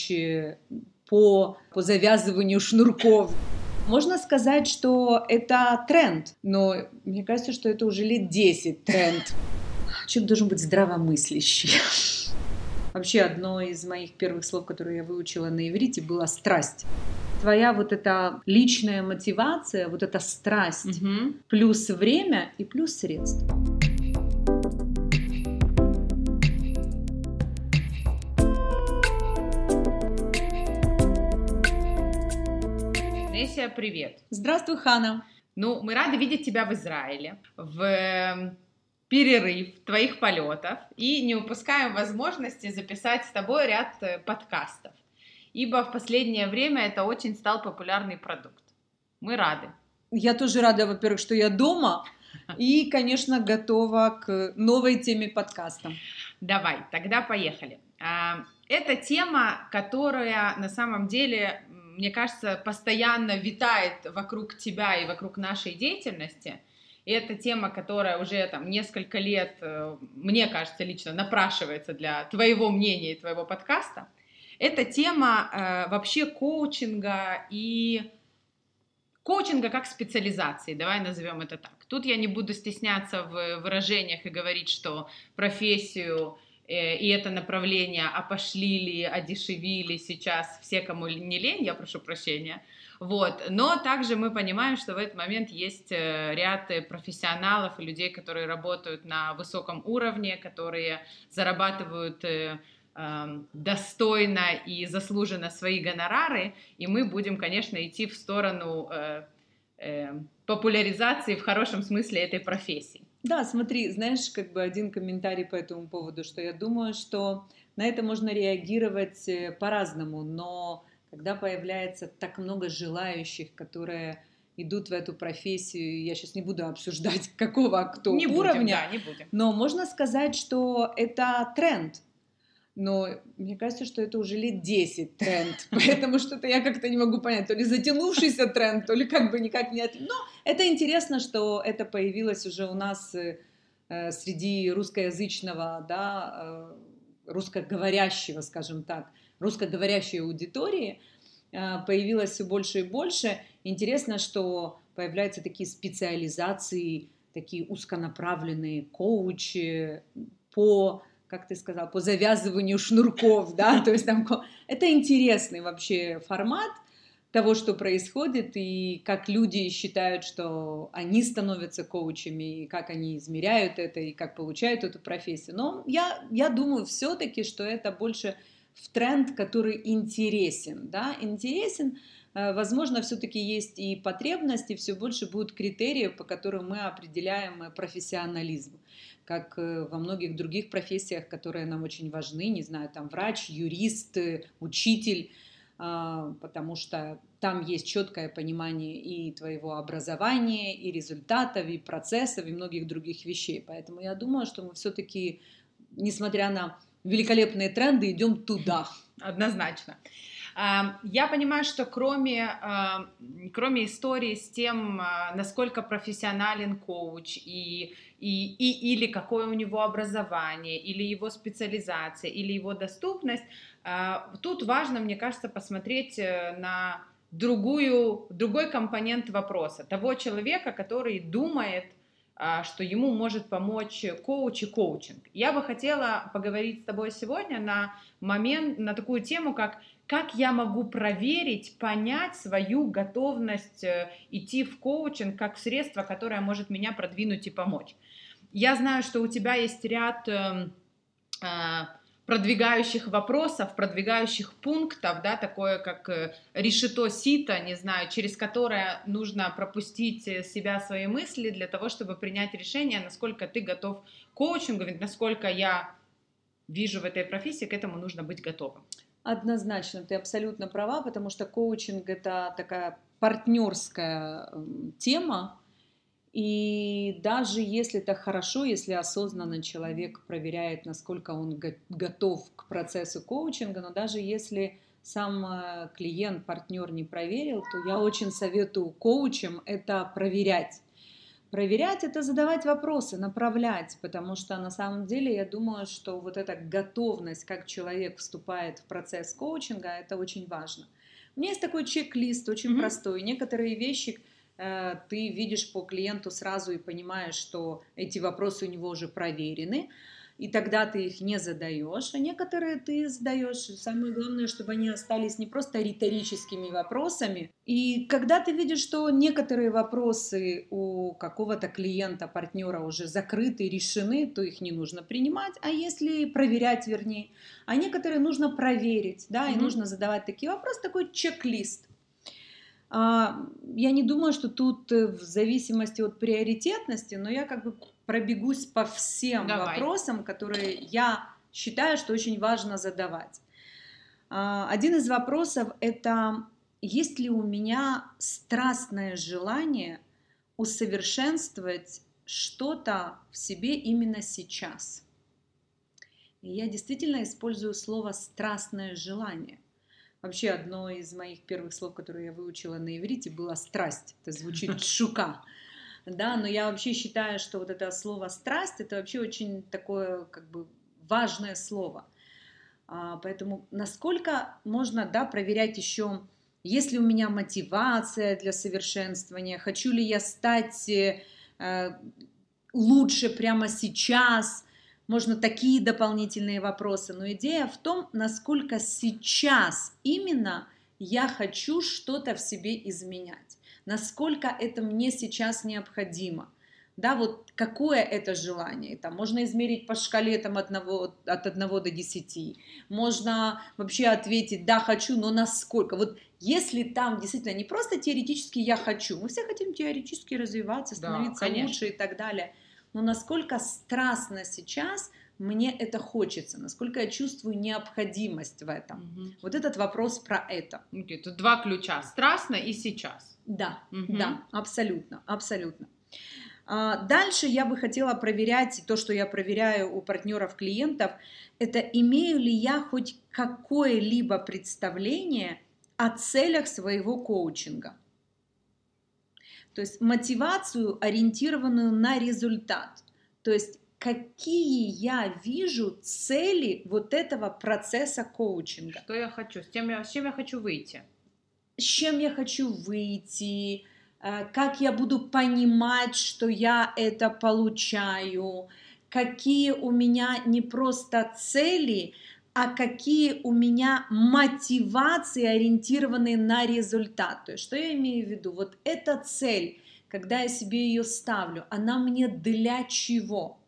коучи по, по завязыванию шнурков. Можно сказать, что это тренд, но мне кажется, что это уже лет 10 тренд. Человек должен быть здравомыслящий. Вообще, одно из моих первых слов, которые я выучила на иврите, было страсть. Твоя вот эта личная мотивация, вот эта страсть, угу. плюс время и плюс средства. Неся, привет. Здравствуй, Хана. Ну, мы рады видеть тебя в Израиле, в эм, перерыв твоих полетов и не упускаем возможности записать с тобой ряд э, подкастов, ибо в последнее время это очень стал популярный продукт. Мы рады. Я тоже рада, во-первых, что я дома, и, конечно, готова к новой теме подкаста. Давай, тогда поехали. А, это тема, которая на самом деле мне кажется, постоянно витает вокруг тебя и вокруг нашей деятельности. И это тема, которая уже там несколько лет, э, мне кажется, лично напрашивается для твоего мнения и твоего подкаста. Это тема э, вообще коучинга и коучинга как специализации, давай назовем это так. Тут я не буду стесняться в выражениях и говорить, что профессию и это направление опошлили, одешевили сейчас все, кому не лень, я прошу прощения. Вот. Но также мы понимаем, что в этот момент есть э, ряд профессионалов и людей, которые работают на высоком уровне, которые зарабатывают э, эм, достойно и заслуженно свои гонорары, и мы будем, конечно, идти в сторону популяризации в хорошем смысле этой профессии. Да, смотри, знаешь, как бы один комментарий по этому поводу, что я думаю, что на это можно реагировать э, по-разному, но когда появляется так много желающих, которые идут в эту профессию, я сейчас не буду обсуждать, какого кто не уровня, будем, да, не будем. но можно сказать, что это тренд, но мне кажется, что это уже лет 10 тренд, поэтому что-то я как-то не могу понять, то ли затянувшийся тренд, то ли как бы никак не... Но это интересно, что это появилось уже у нас э, э, среди русскоязычного, да, э, русскоговорящего, скажем так, русскоговорящей аудитории, появилось все больше и больше. Интересно, что появляются такие специализации, такие узконаправленные коучи по как ты сказал, по завязыванию шнурков, да, то есть там это интересный вообще формат того, что происходит, и как люди считают, что они становятся коучами, и как они измеряют это, и как получают эту профессию. Но я, я думаю все-таки, что это больше в тренд, который интересен, да, интересен, возможно, все-таки есть и потребности, все больше будут критерии, по которым мы определяем э, профессионализм, как э, во многих других профессиях, которые нам очень важны, не знаю, там врач, юрист, учитель, потому что там есть четкое понимание и твоего образования, и результатов, и процессов, и многих других вещей. Поэтому я думаю, что мы все-таки, несмотря на великолепные тренды, идем туда. Однозначно. Я понимаю, что кроме, кроме истории с тем, а, насколько профессионален коуч и, и, и, или какое у него образование, или его специализация, или его доступность, а, тут важно, мне кажется, посмотреть э, на другую, другой компонент вопроса. Того человека, который думает, а, что ему может помочь коуч и коучинг. Я бы хотела поговорить с тобой сегодня на момент, на такую тему, как как я могу проверить, понять свою готовность э, идти в коучинг как средство, которое может меня продвинуть и помочь. Я знаю, что у тебя есть ряд эм, э, продвигающих вопросов, продвигающих пунктов, да, такое как э, решето сито, не знаю, через которое нужно пропустить себя, свои мысли для того, чтобы принять решение, насколько ты готов к коучингу, насколько я вижу в этой профессии, к этому нужно быть готовым. Однозначно, ты абсолютно права, потому что коучинг это такая партнерская эм, тема, и даже если это хорошо, если осознанно человек проверяет, насколько он готов к процессу коучинга, но даже если сам э, клиент, партнер не проверил, то я очень советую коучам это проверять. Проверять это задавать вопросы, направлять, потому что на самом деле я думаю, что вот эта готовность, как человек вступает в процесс коучинга, это очень важно. У меня есть такой чек-лист, очень mm-hmm. простой. Некоторые вещи э, ты видишь по клиенту сразу и понимаешь, что эти вопросы у него уже проверены и тогда ты их не задаешь, а некоторые ты задаешь. Самое главное, чтобы они остались не просто риторическими вопросами. И когда ты видишь, что некоторые вопросы у какого-то клиента, партнера уже закрыты, решены, то их не нужно принимать, а если проверять, вернее, а некоторые нужно проверить, да, mm-hmm. и нужно задавать такие вопросы, такой чек-лист. А, я не думаю, что тут в зависимости от приоритетности, но я как бы пробегусь по всем Давай. вопросам, которые я считаю, что очень важно задавать. А, один из вопросов это есть ли у меня страстное желание усовершенствовать что-то в себе именно сейчас. И я действительно использую слово страстное желание. Вообще одно из моих первых слов, которые я выучила на иврите, было страсть. Это звучит шука да, но я вообще считаю, что вот это слово страсть, это вообще очень такое, как бы, важное слово. А, поэтому насколько можно, да, проверять еще, есть ли у меня мотивация для совершенствования, хочу ли я стать э, лучше прямо сейчас, можно такие дополнительные вопросы, но идея в том, насколько сейчас именно я хочу что-то в себе изменять насколько это мне сейчас необходимо. Да, вот какое это желание, там можно измерить по шкале там, одного, от 1 до 10, можно вообще ответить, да, хочу, но насколько. Вот если там действительно не просто теоретически я хочу, мы все хотим теоретически развиваться, становиться да, лучше и так далее, но насколько страстно сейчас мне это хочется, насколько я чувствую необходимость в этом. Угу. Вот этот вопрос про это. Okay, тут два ключа, страстно и сейчас. Да, угу. да, абсолютно, абсолютно. А, дальше я бы хотела проверять, то, что я проверяю у партнеров клиентов, это имею ли я хоть какое-либо представление о целях своего коучинга. То есть мотивацию, ориентированную на результат. То есть какие я вижу цели вот этого процесса коучинга. Что я хочу, с, тем я, с чем я хочу выйти с чем я хочу выйти, э, как я буду понимать, что я это получаю, какие у меня не просто цели, а какие у меня мотивации, ориентированные на результат. То есть, что я имею в виду? Вот эта цель, когда я себе ее ставлю, она мне для чего?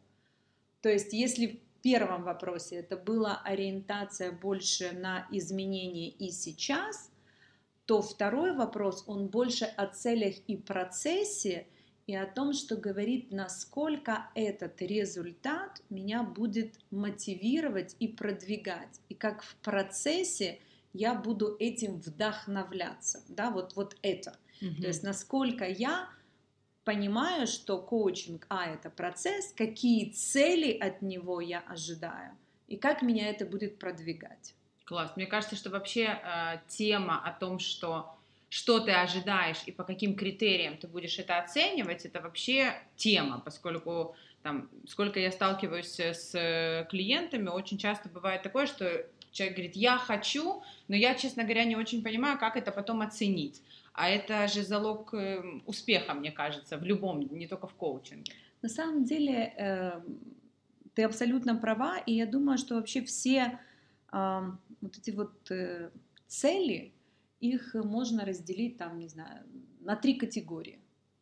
То есть, если в первом вопросе это была ориентация больше на изменения и сейчас, то второй вопрос, он больше о целях и процессе, и о том, что говорит, насколько этот результат меня будет мотивировать и продвигать, и как в процессе я буду этим вдохновляться, да, вот, вот это. Угу. То есть насколько я понимаю, что коучинг, а, это процесс, какие цели от него я ожидаю, и как меня это будет продвигать. Класс. Мне кажется, что вообще э, тема о том, что что ты ожидаешь и по каким критериям ты будешь это оценивать, это вообще тема, поскольку там, сколько я сталкиваюсь с клиентами, очень часто бывает такое, что человек говорит, я хочу, но я, честно говоря, не очень понимаю, как это потом оценить. А это же залог э, успеха, мне кажется, в любом, не только в коучинге. На самом деле, э, ты абсолютно права, и я думаю, что вообще все вот эти вот э, цели, их можно разделить там, не знаю, на три категории,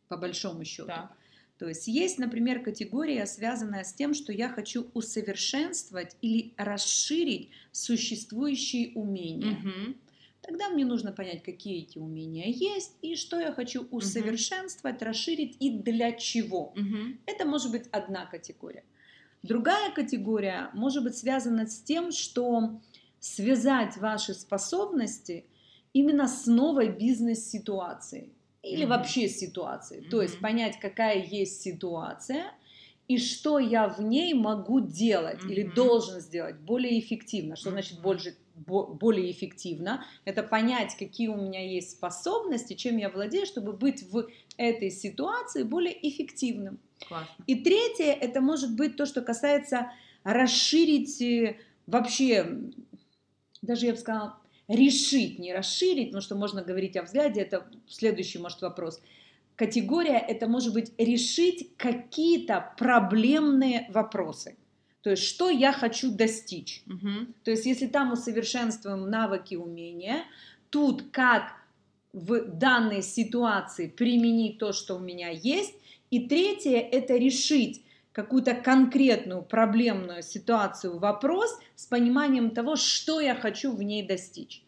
по большому счету. Да. То есть есть, например, категория, связанная с тем, что я хочу усовершенствовать или расширить существующие умения. Угу. Тогда мне нужно понять, какие эти умения есть и что я хочу усовершенствовать, угу. расширить и для чего. Угу. Это может быть одна категория. Другая категория может быть связана с тем, что связать ваши способности именно с новой бизнес-ситуацией или mm-hmm. вообще ситуацией. Mm-hmm. То есть понять, какая есть ситуация и что я в ней могу делать mm-hmm. или должен сделать более эффективно. Что mm-hmm. значит больше, более эффективно, это понять, какие у меня есть способности, чем я владею, чтобы быть в этой ситуации более эффективным. Классно. И третье, это может быть то, что касается расширить э, вообще, даже я бы сказала, решить, не расширить, потому что можно говорить о взгляде, это следующий, может, вопрос. Категория – это может быть решить какие-то проблемные вопросы. То есть, что я хочу достичь. Угу. То есть, если там усовершенствуем навыки, умения, тут как в данной ситуации применить то, что у меня есть. И третье – это решить какую-то конкретную проблемную ситуацию, вопрос с пониманием того, что я хочу в ней достичь.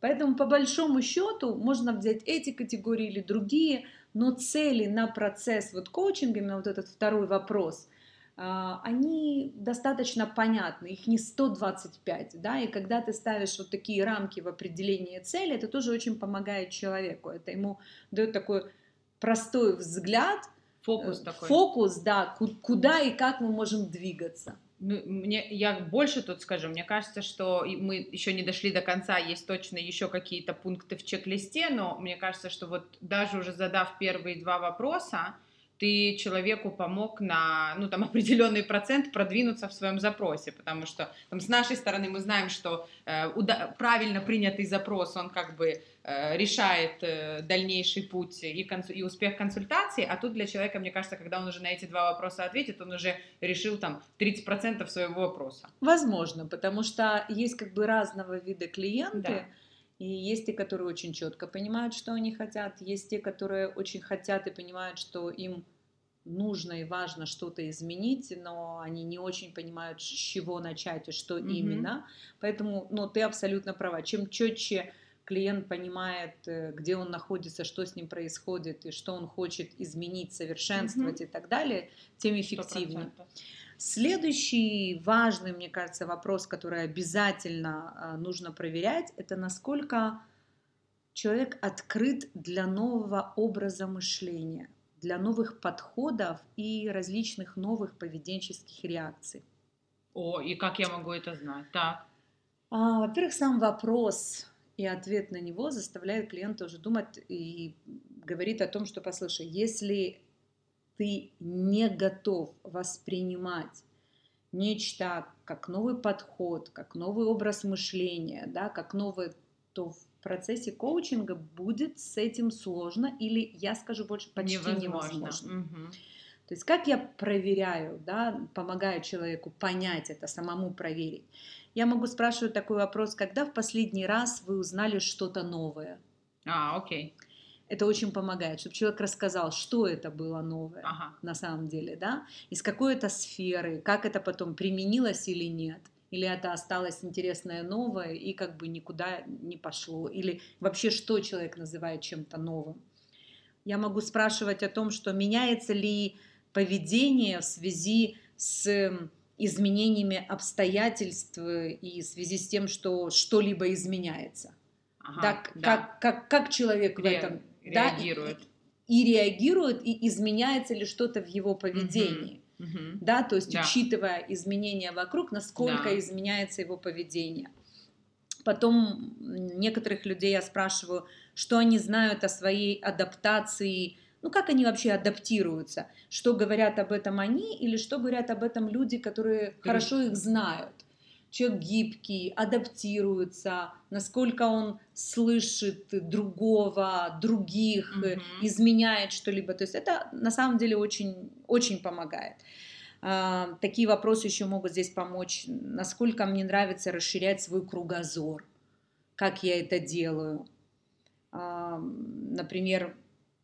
Поэтому по большому счету можно взять эти категории или другие, но цели на процесс вот коучинга, именно вот этот второй вопрос, а, они достаточно понятны, их не 125, да, и когда ты ставишь вот такие рамки в определении цели, это тоже очень помогает человеку, это ему дает такой простой взгляд, Фокус э, такой. Фокус, да, куда и как мы можем двигаться. Ну, мне, я больше тут скажу, мне кажется, что мы еще не дошли до конца, есть точно еще какие-то пункты в чек-листе, но мне кажется, что вот даже уже задав первые два вопроса, ты человеку помог на, ну, там, определенный процент продвинуться в своем запросе, потому что там, с нашей стороны мы знаем, что э, уда- правильно принятый запрос, он как бы решает э, дальнейший путь и, консу- и успех консультации, а тут для человека, мне кажется, когда он уже на эти два вопроса ответит, он уже решил там 30% своего вопроса. Возможно, потому что есть как бы разного вида клиенты, Да. И есть те, которые очень четко понимают, что они хотят, есть те, которые очень хотят и понимают, что им нужно и важно что-то изменить, но они не очень понимают, с чего начать и что Мгм. именно. Поэтому, ну, ты абсолютно права. Чем четче клиент понимает, э, где он находится, что с ним происходит и что он хочет изменить, совершенствовать и так далее, тем эффективнее. 100%. Следующий важный, мне кажется, вопрос, который обязательно а, нужно проверять, это насколько человек открыт для нового образа мышления, для новых подходов и различных новых поведенческих реакций. О, и как я могу это знать? Так. А, Во-первых, сам вопрос и ответ на него заставляет клиента уже думать и говорит о том, что, послушай, если ты не готов воспринимать нечто как новый подход, как новый образ мышления, да, как новый, то в процессе коучинга будет с этим сложно или, я скажу больше, почти невозможно. Мгм. То есть как я проверяю, да, помогаю человеку понять это, самому проверить. Я могу спрашивать такой вопрос, когда в последний раз вы узнали что-то новое? А, окей. Это очень помогает, чтобы человек рассказал, что это было новое Ага. на самом деле, да, из какой это сферы, как это потом применилось или нет, или это осталось интересное новое и как бы никуда не пошло, или вообще что человек называет чем-то новым. Я могу спрашивать о том, что меняется ли поведение в связи с изменениями обстоятельств и в связи с тем, что что-либо изменяется. Ага, да, да. Как, как, как человек в Ре- этом да, и- реагирует. и реагирует, и изменяется ли что-то в его поведении. Мгм. Да, то есть Да. учитывая изменения вокруг, насколько Да. изменяется его поведение. Потом некоторых людей я спрашиваю, что они знают о своей адаптации, ну как они вообще адаптируются, что говорят об этом они или что говорят об этом люди, которые хорошо их знают. Человек гибкий, адаптируется, насколько он слышит другого, других, Мгм. изменяет что-либо. То есть это на самом деле очень, очень помогает. А, Такие вопросы еще могут здесь помочь. Насколько мне нравится расширять свой кругозор, как я это делаю. Например,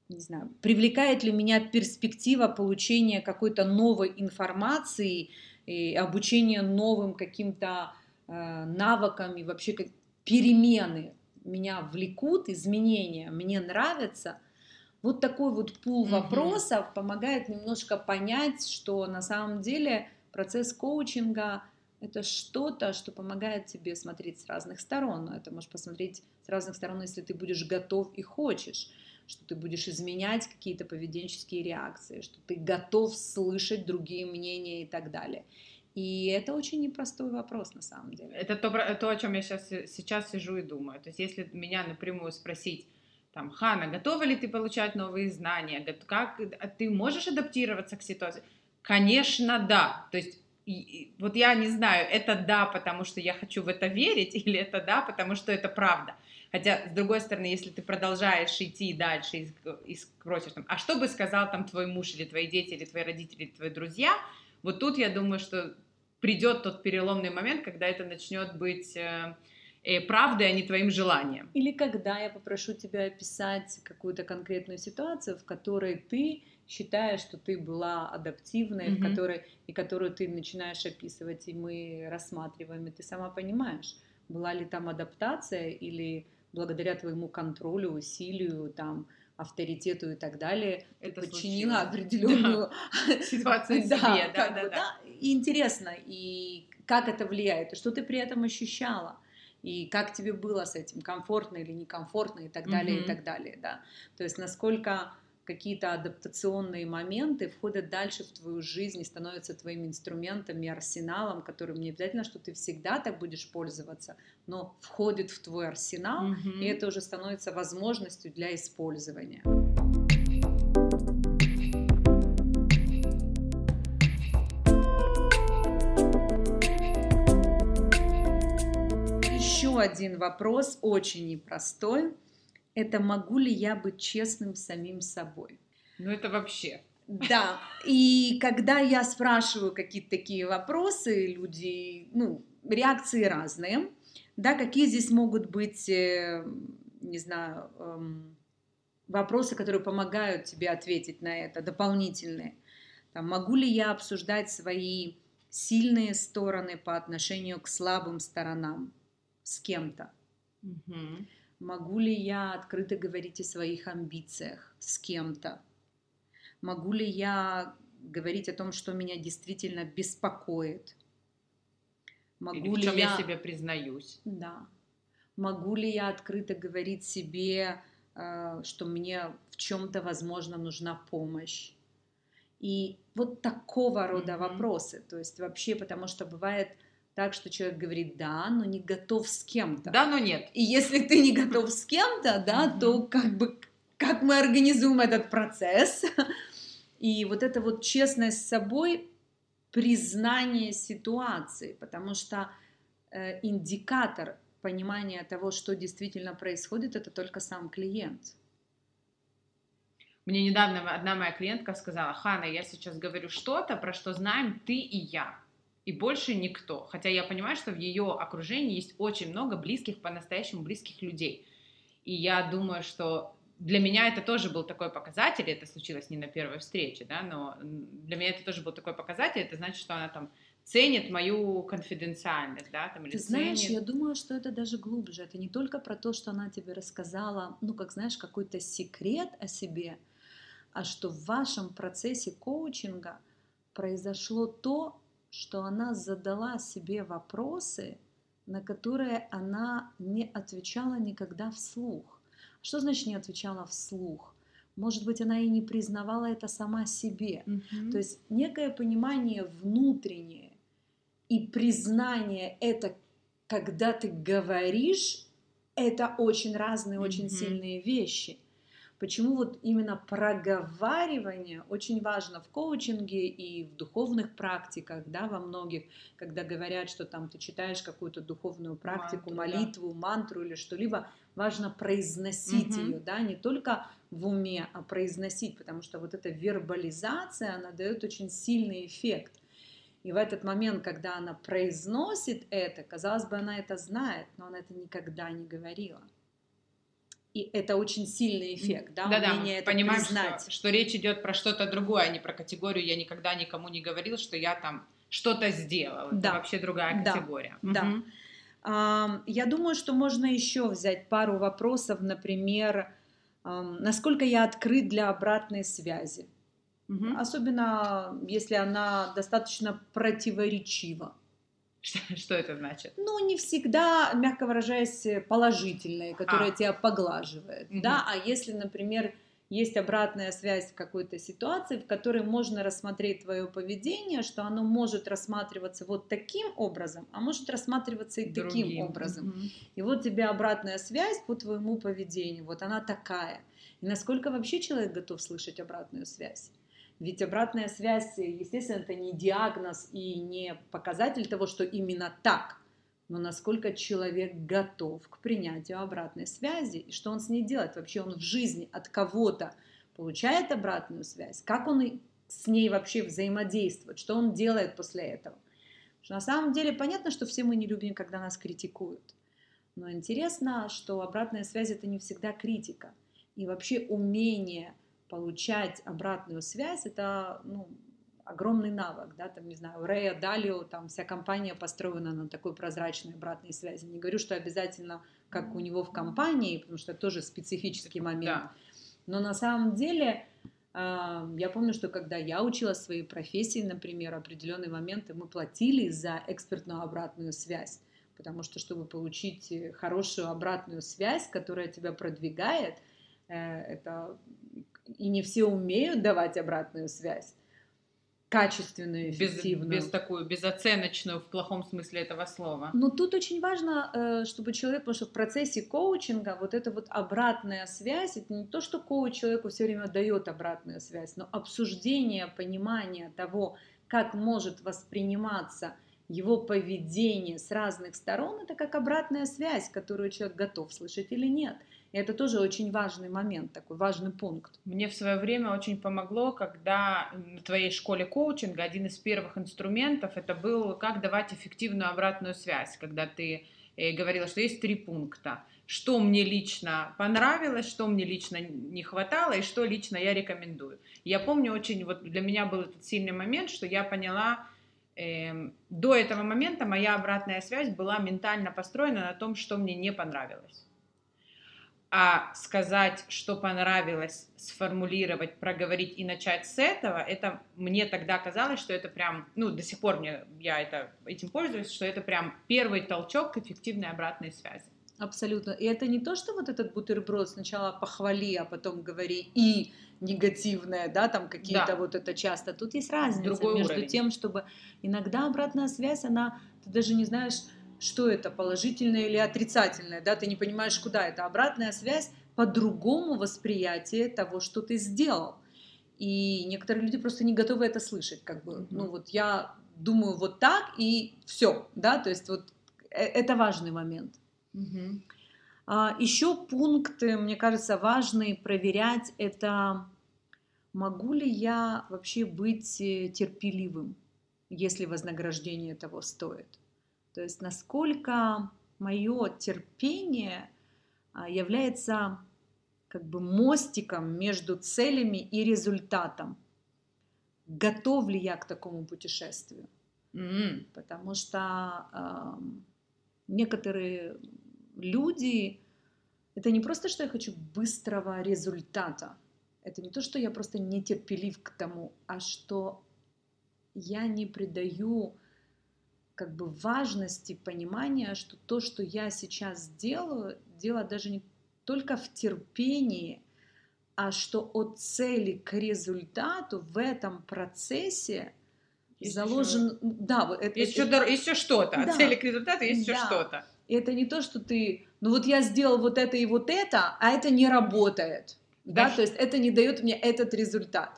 не знаю, привлекает ли меня перспектива получения какой-то новой информации и обучения новым каким-то э, навыкам и вообще как перемены меня влекут, изменения мне нравятся. Вот такой вот пул Мгм. вопросов помогает немножко понять, что на самом деле процесс коучинга это что-то, что помогает тебе смотреть с разных сторон. Но это можешь посмотреть с разных сторон, если ты будешь готов и хочешь, что ты будешь изменять какие-то поведенческие реакции, что ты готов слышать другие мнения и так далее. И это очень непростой вопрос на самом деле. Это то, то о чем я сейчас, сейчас сижу и думаю. То есть, если меня напрямую спросить, там, Хана, готова ли ты получать новые знания? Как а ты можешь адаптироваться к ситуации? Конечно, да. То есть и, вот я не знаю, это да, потому что я хочу в это верить, или это да, потому что это правда. Хотя, с другой стороны, если ты продолжаешь идти дальше и, и спросишь, там, а что бы сказал там твой муж, или твои дети, или твои родители, или твои друзья, вот тут я думаю, что придет тот переломный момент, когда это начнет быть э, э, правдой, а не твоим желанием. Или когда я попрошу тебя описать какую-то конкретную ситуацию, в которой ты считаешь, что ты была адаптивной, mm-hmm. в которой и которую ты начинаешь описывать, и мы рассматриваем, и ты сама понимаешь, была ли там адаптация или благодаря твоему контролю, усилию, там авторитету и так далее, это ты подчинила определенную да. ситуацию себе, да, да, да, да. И интересно, и как это влияет, и что ты при этом ощущала и как тебе было с этим, комфортно или некомфортно и так далее, mm-hmm. и так далее, да. То есть насколько какие-то адаптационные моменты входят дальше в твою жизнь и становятся твоим инструментом и арсеналом, которым не обязательно, что ты всегда так будешь пользоваться, но входит в твой арсенал, mm-hmm. и это уже становится возможностью для использования. Еще один вопрос, очень непростой это могу ли я быть честным с самим собой. Ну это вообще. Да, и когда я спрашиваю какие-то такие вопросы, люди, ну, реакции разные, да, какие здесь могут быть, э, не знаю, эм, вопросы, которые помогают тебе ответить на это, дополнительные. Там, могу ли я обсуждать свои сильные стороны по отношению к слабым сторонам с кем-то? Угу. Могу ли я открыто говорить о своих амбициях с кем-то? Могу ли я говорить о том, что меня действительно беспокоит? Могу Или в чем ли я... я себе признаюсь? Да. Могу ли я открыто говорить себе, э, что мне в чем-то, возможно, нужна помощь? И вот такого рода mm-hmm. вопросы. То есть вообще, потому что бывает так, что человек говорит «да», но не готов с кем-то. Да, но нет. И если ты не готов с кем-то, да, то как бы как мы организуем этот процесс? И вот это вот честность с собой, признание ситуации, потому что э, индикатор понимания того, что действительно происходит, это только сам клиент. Мне недавно одна моя клиентка сказала, Хана, я сейчас говорю что-то, про что знаем ты и я и больше никто. Хотя я понимаю, что в ее окружении есть очень много близких, по-настоящему близких людей. И я думаю, что для меня это тоже был такой показатель, это случилось не на первой встрече, да, но для меня это тоже был такой показатель, это значит, что она там ценит мою конфиденциальность, да, там, или Ты знаешь, я думаю, что это даже глубже, это не только про то, что она тебе рассказала, ну, как знаешь, какой-то секрет о себе, а что в вашем процессе коучинга произошло то, что она задала себе вопросы, на которые она не отвечала никогда вслух. Что значит не отвечала вслух? Может быть, она и не признавала это сама себе. Mm-hmm. То есть некое понимание внутреннее и признание это, когда ты говоришь, это очень разные, mm-hmm. очень сильные вещи. Почему вот именно проговаривание очень важно в коучинге и в духовных практиках, да, во многих, когда говорят, что там ты читаешь какую-то духовную практику, мантру, молитву, да. мантру или что-либо, важно произносить угу. ее, да, не только в уме, а произносить, потому что вот эта вербализация, она дает очень сильный эффект. И в этот момент, когда она произносит это, казалось бы, она это знает, но она это никогда не говорила. И это очень сильный эффект, да, да, да мы это понимаем, признать. Что, что речь идет про что-то другое, а не про категорию «я никогда никому не говорил, что я там что-то сделал». Да. Это вообще другая категория. Да, угу. да. Я думаю, что можно еще взять пару вопросов, например, насколько я открыт для обратной связи. Угу. Особенно если она достаточно противоречива. Что, что это значит? Ну, не всегда, мягко выражаясь, положительные, которые а. тебя поглаживают. Угу. Да, а если, например, есть обратная связь в какой-то ситуации, в которой можно рассмотреть твое поведение, что оно может рассматриваться вот таким образом, а может рассматриваться и Другим. таким образом. Угу. И вот тебе обратная связь по твоему поведению, вот она такая. И насколько вообще человек готов слышать обратную связь? Ведь обратная связь, естественно, это не диагноз и не показатель того, что именно так – но насколько человек готов к принятию обратной связи и что он с ней делает. Вообще он в жизни от кого-то получает обратную связь, как он с ней вообще взаимодействует, что он делает после этого. что на самом деле понятно, что все мы не любим, когда нас критикуют. Но интересно, что обратная связь это не всегда критика. И вообще умение получать обратную связь это ну, огромный навык, да, там, не знаю, Рэя, Далио, там вся компания построена на такой прозрачной обратной связи. Не говорю, что обязательно как у него в компании, потому что это тоже специфический момент. Да. Но на самом деле а, я помню, что когда я училась своей профессии, например, определенные моменты мы платили за экспертную обратную связь, потому что чтобы получить хорошую обратную связь, которая тебя продвигает, э, это и не все умеют давать обратную связь качественную, эффективную. Без, без такую безоценочную в плохом смысле этого слова. Но тут очень важно, э, чтобы человек, потому что в процессе коучинга вот эта вот обратная связь, это не то, что коуч человеку все время дает обратную связь, но обсуждение, понимание того, как может восприниматься его поведение с разных сторон, это как обратная связь, которую человек готов слышать или нет. И это тоже очень важный момент, такой важный пункт. Мне в свое время очень помогло, когда в твоей школе коучинга один из первых инструментов это был как давать эффективную обратную связь, когда ты э, говорила, что есть три пункта. Что мне лично понравилось, что мне лично не хватало и что лично я рекомендую. Я помню очень, вот для меня был этот сильный момент, что я поняла, э, до этого момента моя обратная связь была ментально построена на том, что мне не понравилось а сказать, что понравилось, сформулировать, проговорить и начать с этого, это мне тогда казалось, что это прям, ну, до сих пор мне, я это, этим пользуюсь, что это прям первый толчок к эффективной обратной связи. Абсолютно. И это не то, что вот этот бутерброд сначала похвали, а потом говори и негативное, да, там какие-то да. вот это часто. Тут есть разница Другой между уровень. тем, чтобы иногда обратная связь, она, ты даже не знаешь, что это, положительное или отрицательное, да, ты не понимаешь, куда это. Обратная связь по-другому восприятие того, что ты сделал. И некоторые люди просто не готовы это слышать, как бы, mm-hmm. ну вот я думаю вот так и все, да, то есть вот э, это важный момент. Mm-hmm. А, еще пункты, мне кажется, важные проверять это, могу ли я вообще быть э, терпеливым, если вознаграждение того стоит. То есть насколько мое терпение а, является как бы мостиком между целями и результатом. Готов ли я к такому путешествию? Mm-hmm. Потому что э, некоторые люди, это не просто, что я хочу быстрого результата, это не то, что я просто нетерпелив к тому, а что я не придаю как бы важности понимания, что то, что я сейчас делаю, дело даже не только в терпении, а что от цели к результату в этом процессе есть заложен, еще... да, это, есть, это, еще, еще что-то, да, от цели к результату есть да. еще что-то. И это не то, что ты, ну вот я сделал вот это и вот это, а это не работает, да, да то есть это не дает мне этот результат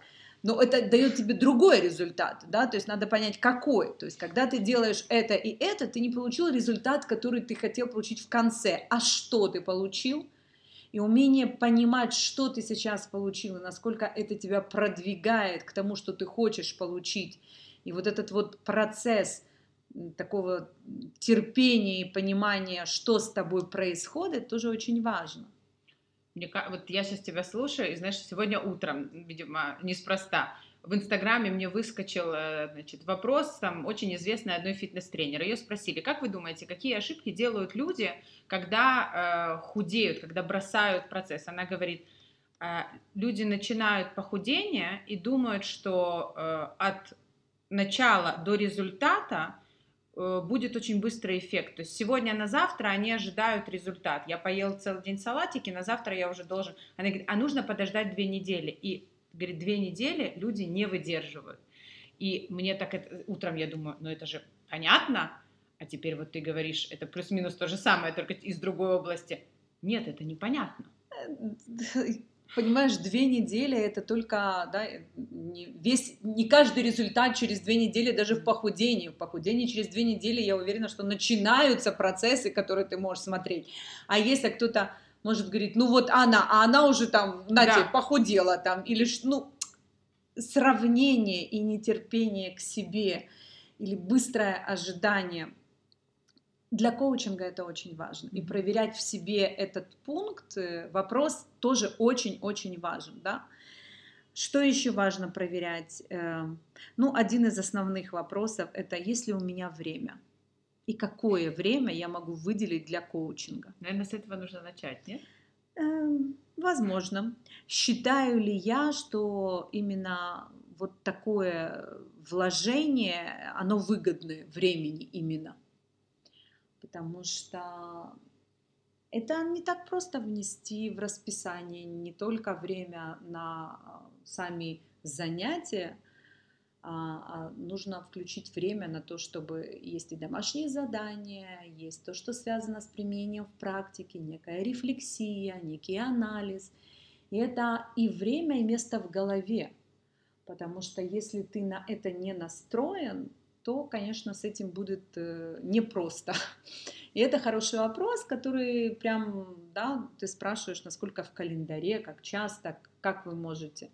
но это дает тебе другой результат, да, то есть надо понять, какой. То есть, когда ты делаешь это и это, ты не получил результат, который ты хотел получить в конце. А что ты получил? И умение понимать, что ты сейчас получил, и насколько это тебя продвигает к тому, что ты хочешь получить. И вот этот вот процесс такого терпения и понимания, что с тобой происходит, тоже очень важно. Мне, вот я сейчас тебя слушаю, и знаешь, сегодня утром, видимо, неспроста, в Инстаграме мне выскочил э, значит, вопрос там очень известной одной фитнес-тренера. Ее спросили, как вы думаете, какие ошибки делают люди, когда э, худеют, когда бросают процесс? Она говорит, э, люди начинают похудение и думают, что э, от начала до результата будет очень быстрый эффект. То есть сегодня на завтра они ожидают результат. Я поел целый день салатики, на завтра я уже должен... Она говорит, а нужно подождать две недели. И, говорит, две недели люди не выдерживают. И мне так это... Утром я думаю, ну это же понятно, а теперь вот ты говоришь, это плюс-минус то же самое, только из другой области. Нет, это непонятно. Понимаешь, две недели это только, да, не, весь, не каждый результат через две недели, даже в похудении. В похудении через две недели, я уверена, что начинаются процессы, которые ты можешь смотреть. А если кто-то может говорить, ну вот она, а она уже там, на да. похудела там, или, ну, сравнение и нетерпение к себе, или быстрое ожидание – для коучинга это очень важно. И проверять в себе этот пункт, э, вопрос тоже очень-очень важен. Да? Что еще важно проверять? Эм, ну, один из основных вопросов – это есть ли у меня время? И какое время я могу выделить для коучинга? Наверное, с этого нужно начать, нет? Эм, возможно. Считаю ли я, что именно вот такое вложение, оно выгодное времени именно? Потому что это не так просто внести в расписание не только время на а, сами занятия, а, а нужно включить время на то, чтобы есть и домашние задания, есть то, что связано с применением в практике, некая рефлексия, некий анализ. И это и время, и место в голове. Потому что если ты на это не настроен, то, конечно, с этим будет э, непросто. И это хороший вопрос, который прям, да, ты спрашиваешь, насколько в календаре, как часто, как вы можете.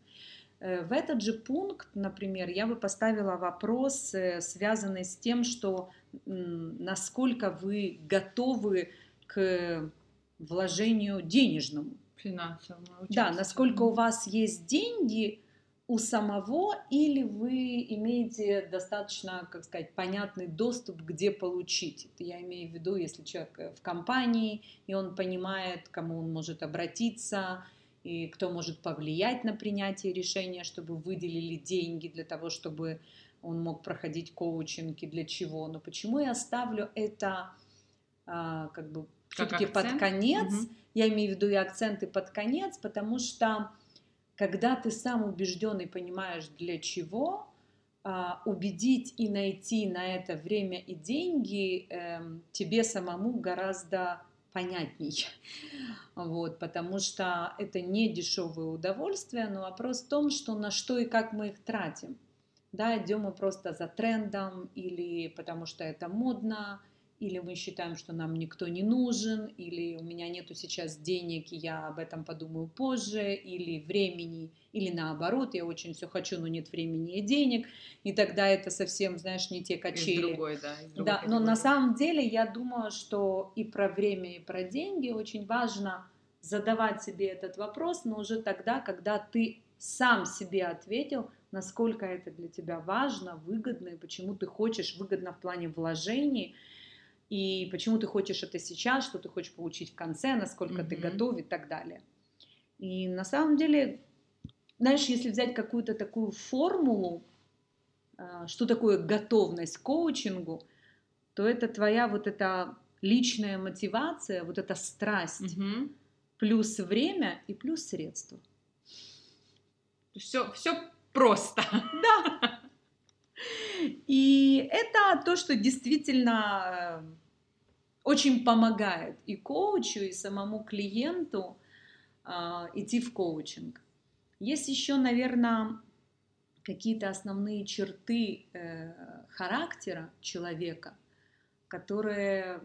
Э, в этот же пункт, например, я бы поставила вопрос, э, связанный с тем, что насколько вы готовы к вложению денежному. Финансовому. Да, насколько у вас есть деньги, у самого или вы имеете достаточно, как сказать, понятный доступ, где получить. Это я имею в виду, если человек э, в компании, и он понимает, кому он может обратиться, и кто может повлиять на принятие решения, чтобы выделили деньги для того, чтобы он мог проходить коучинги, для чего. Но почему я ставлю это а, как бы все-таки под конец, угу. я имею в виду и акценты под конец, потому что когда ты сам убежден и понимаешь для чего, а, убедить и найти на это время и деньги эм, тебе самому гораздо понятней. Вот, потому что это не дешевое удовольствие, но вопрос в том, что на что и как мы их тратим. Да, идем мы просто за трендом или потому что это модно, или мы считаем, что нам никто не нужен, или у меня нету сейчас денег, и я об этом подумаю позже, или времени, или наоборот, я очень все хочу, но нет времени и денег, и тогда это совсем, знаешь, не те качели. Из другой, да. Из другой да, но на самом деле я думаю, что и про время, и про деньги очень важно задавать себе этот вопрос, но уже тогда, когда ты сам себе ответил, насколько это для тебя важно, выгодно, и почему ты хочешь выгодно в плане вложений – и почему ты хочешь это сейчас, что ты хочешь получить в конце, насколько mm-hmm. ты готов и так далее. И на самом деле, знаешь, если взять какую-то такую формулу, а, что такое готовность к коучингу, то это твоя вот эта личная мотивация, вот эта страсть, угу. плюс время и плюс средства. Все, все просто. Да. И это то, что действительно очень помогает и коучу, и самому клиенту э, идти в коучинг. Есть еще, наверное, какие-то основные черты э, характера человека, которые,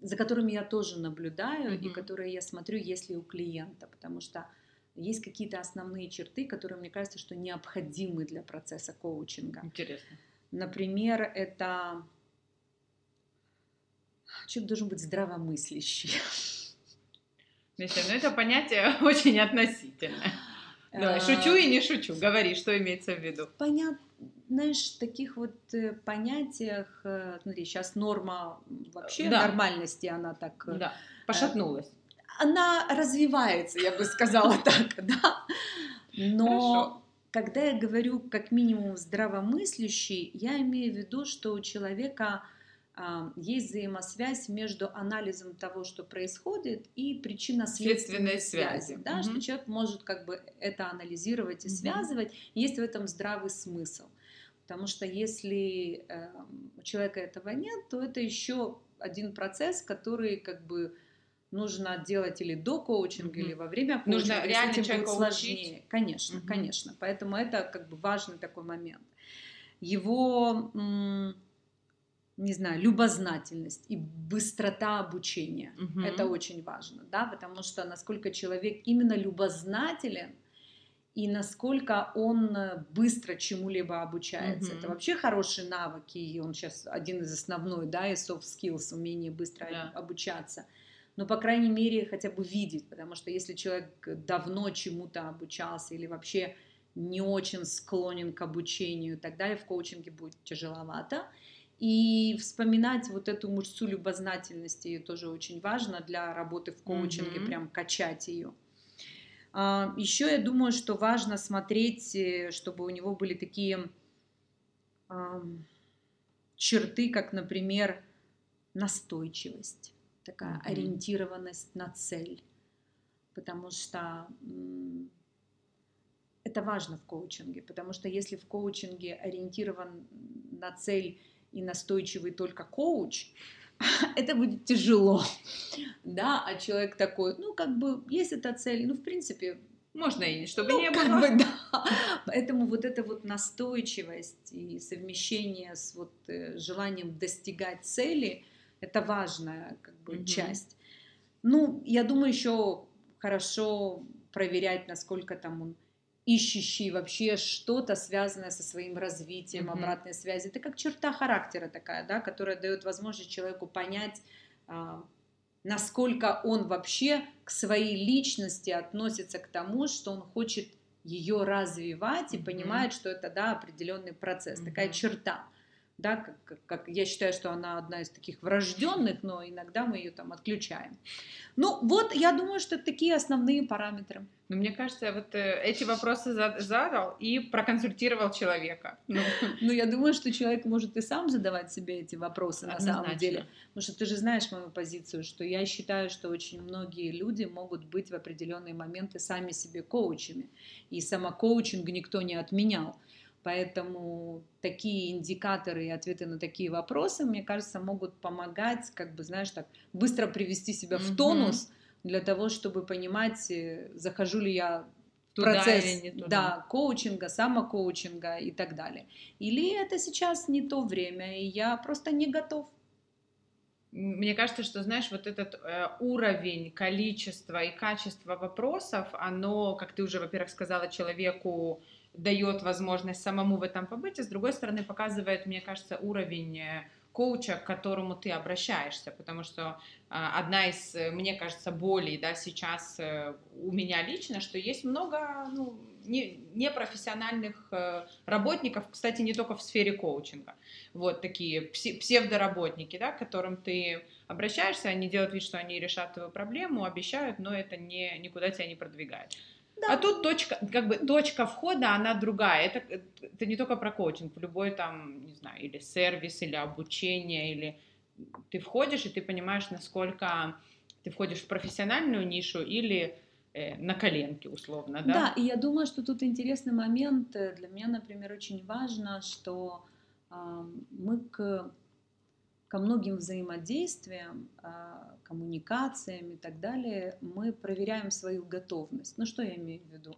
за которыми я тоже наблюдаю mm-hmm. и которые я смотрю, есть ли у клиента, потому что есть какие-то основные черты, которые, мне кажется, что необходимы для процесса коучинга. Интересно. Например, это человек должен быть здравомыслящий. Миша, ну это понятие очень относительное. Давай, шучу и не шучу. Говори, что имеется в виду. Понятно. Знаешь, таких вот э, понятиях, э, смотри, сейчас норма вообще да. нормальности, она так... Э, да, пошатнулась. Она развивается, я бы сказала так, да. Но когда я говорю как минимум здравомыслящий, я имею в виду, что у человека а, есть взаимосвязь между анализом того, что происходит, и причинно-следственной связи. связи да, угу. Что человек может как бы это анализировать и угу. связывать. Есть в этом здравый смысл. Потому что если э, у человека этого нет, то это еще один процесс, который как бы нужно делать или до коучинга, mm-hmm. или во время коучинга. Нужно реально этим человека будет сложнее. Учить. Конечно, mm-hmm. конечно. Поэтому это как бы важный такой момент. Его, не знаю, любознательность и быстрота обучения. Mm-hmm. Это очень важно, да, потому что насколько человек именно любознателен, и насколько он быстро чему-либо обучается. Mm-hmm. Это вообще хорошие навыки, и он сейчас один из основной, да, и soft skills, умение быстро yeah. обучаться но, по крайней мере, хотя бы видеть, потому что если человек давно чему-то обучался или вообще не очень склонен к обучению и так далее, в коучинге будет тяжеловато. И вспоминать вот эту мышцу любознательности тоже очень важно для работы в коучинге, mm-hmm. прям качать ее. А, Еще я думаю, что важно смотреть, э, чтобы у него были такие черты, как, например, настойчивость такая mm-hmm. ориентированность на цель, потому что это важно в коучинге, потому что если в коучинге ориентирован на цель и настойчивый только коуч, это будет тяжело, да, а человек такой, ну, как бы, есть эта цель, ну, в принципе, можно и чтобы ну, не было. Как бы, да. Поэтому вот эта вот настойчивость и совмещение с вот э, желанием достигать цели, это важная как бы mm-hmm. часть. Ну, я думаю, еще хорошо проверять, насколько там он ищущий вообще что-то связанное со своим развитием, mm-hmm. обратной связи. Это как черта характера такая, да, которая дает возможность человеку понять, а, насколько он вообще к своей личности относится к тому, что он хочет ее развивать и mm-hmm. понимает, что это да определенный процесс, mm-hmm. такая черта да, как, как, как я считаю, что она одна из таких врожденных, но иногда мы ее там отключаем. Ну вот, я думаю, что это такие основные параметры. Ну, мне кажется, вот э, эти вопросы задал и проконсультировал человека. Ну. ну, я думаю, что человек может и сам задавать себе эти вопросы Однозначно. на самом деле. Потому что ты же знаешь мою позицию, что я считаю, что очень многие люди могут быть в определенные моменты сами себе коучами. И самокоучинг никто не отменял. Поэтому такие индикаторы и ответы на такие вопросы, мне кажется, могут помогать, как бы, знаешь, так быстро привести себя в тонус для того, чтобы понимать, э, захожу ли я туда процесс или не туда. Да, коучинга, самокоучинга и так далее. Или это сейчас не то время, и я просто не готов. Мне кажется, что, знаешь, вот этот э, уровень, количество и качество вопросов, оно, как ты уже, во-первых, сказала человеку, дает возможность самому в этом побыть, а с другой стороны показывает, мне кажется, уровень э, коуча, к которому ты обращаешься, потому что а, одна из, э, мне кажется, болей, да, сейчас э, у меня лично, что есть много, ну, не, непрофессиональных работников, кстати, не только в сфере коучинга, вот такие псевдоработники, да, к которым ты обращаешься, они делают вид, что они решат твою проблему, обещают, но это не, никуда тебя не продвигает. Да. А тут точка, как бы точка входа, она другая. Это, это не только про коучинг, в любой там, не знаю, или сервис, или обучение, или ты входишь, и ты понимаешь, насколько ты входишь в профессиональную нишу или э, на коленке, условно, да? Да, и я думаю, что тут интересный момент. Для меня, например, очень важно, что э, мы к ко многим взаимодействиям, а, коммуникациям и так далее мы проверяем свою готовность. Ну что я имею в виду?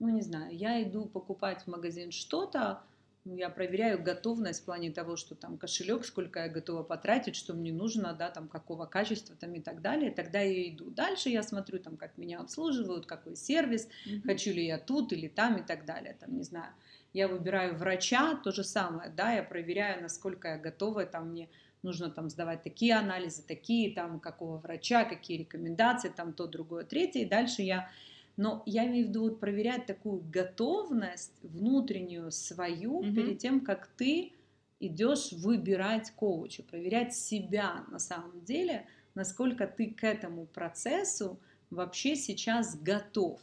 Ну не знаю, я иду покупать в магазин что-то, ну, я проверяю готовность в плане того, что там кошелек, сколько я готова потратить, что мне нужно, да, там какого качества там и так далее. Тогда я иду. Дальше я смотрю, там, как меня обслуживают, какой сервис, mm-hmm. хочу ли я тут или там и так далее. Там, не знаю, я выбираю врача, то же самое, да, я проверяю, насколько я готова, там мне нужно там сдавать такие анализы, такие там, какого врача, какие рекомендации, там то, другое, третье, и дальше я... Но я имею в виду вот проверять такую готовность внутреннюю свою mm-hmm. перед тем, как ты идешь выбирать коуча, проверять себя на самом деле, насколько ты к этому процессу вообще сейчас готов.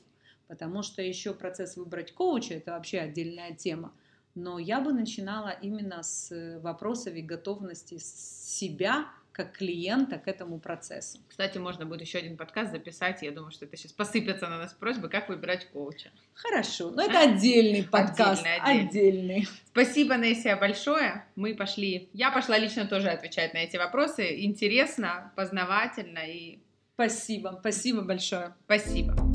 потому что еще процесс выбрать коуча – это вообще отдельная тема. Но я бы начинала именно с вопросов и готовности себя как клиента к этому процессу. Кстати, можно будет еще один подкаст записать. Я думаю, что это сейчас посыпется на нас просьбы, как выбирать коуча. Хорошо, но это отдельный подкаст. Отдельный. отдельный. Спасибо, Нессия, большое. Мы пошли. Я пошла лично тоже отвечать на эти вопросы. Интересно, познавательно и. Спасибо, спасибо большое. Спасибо.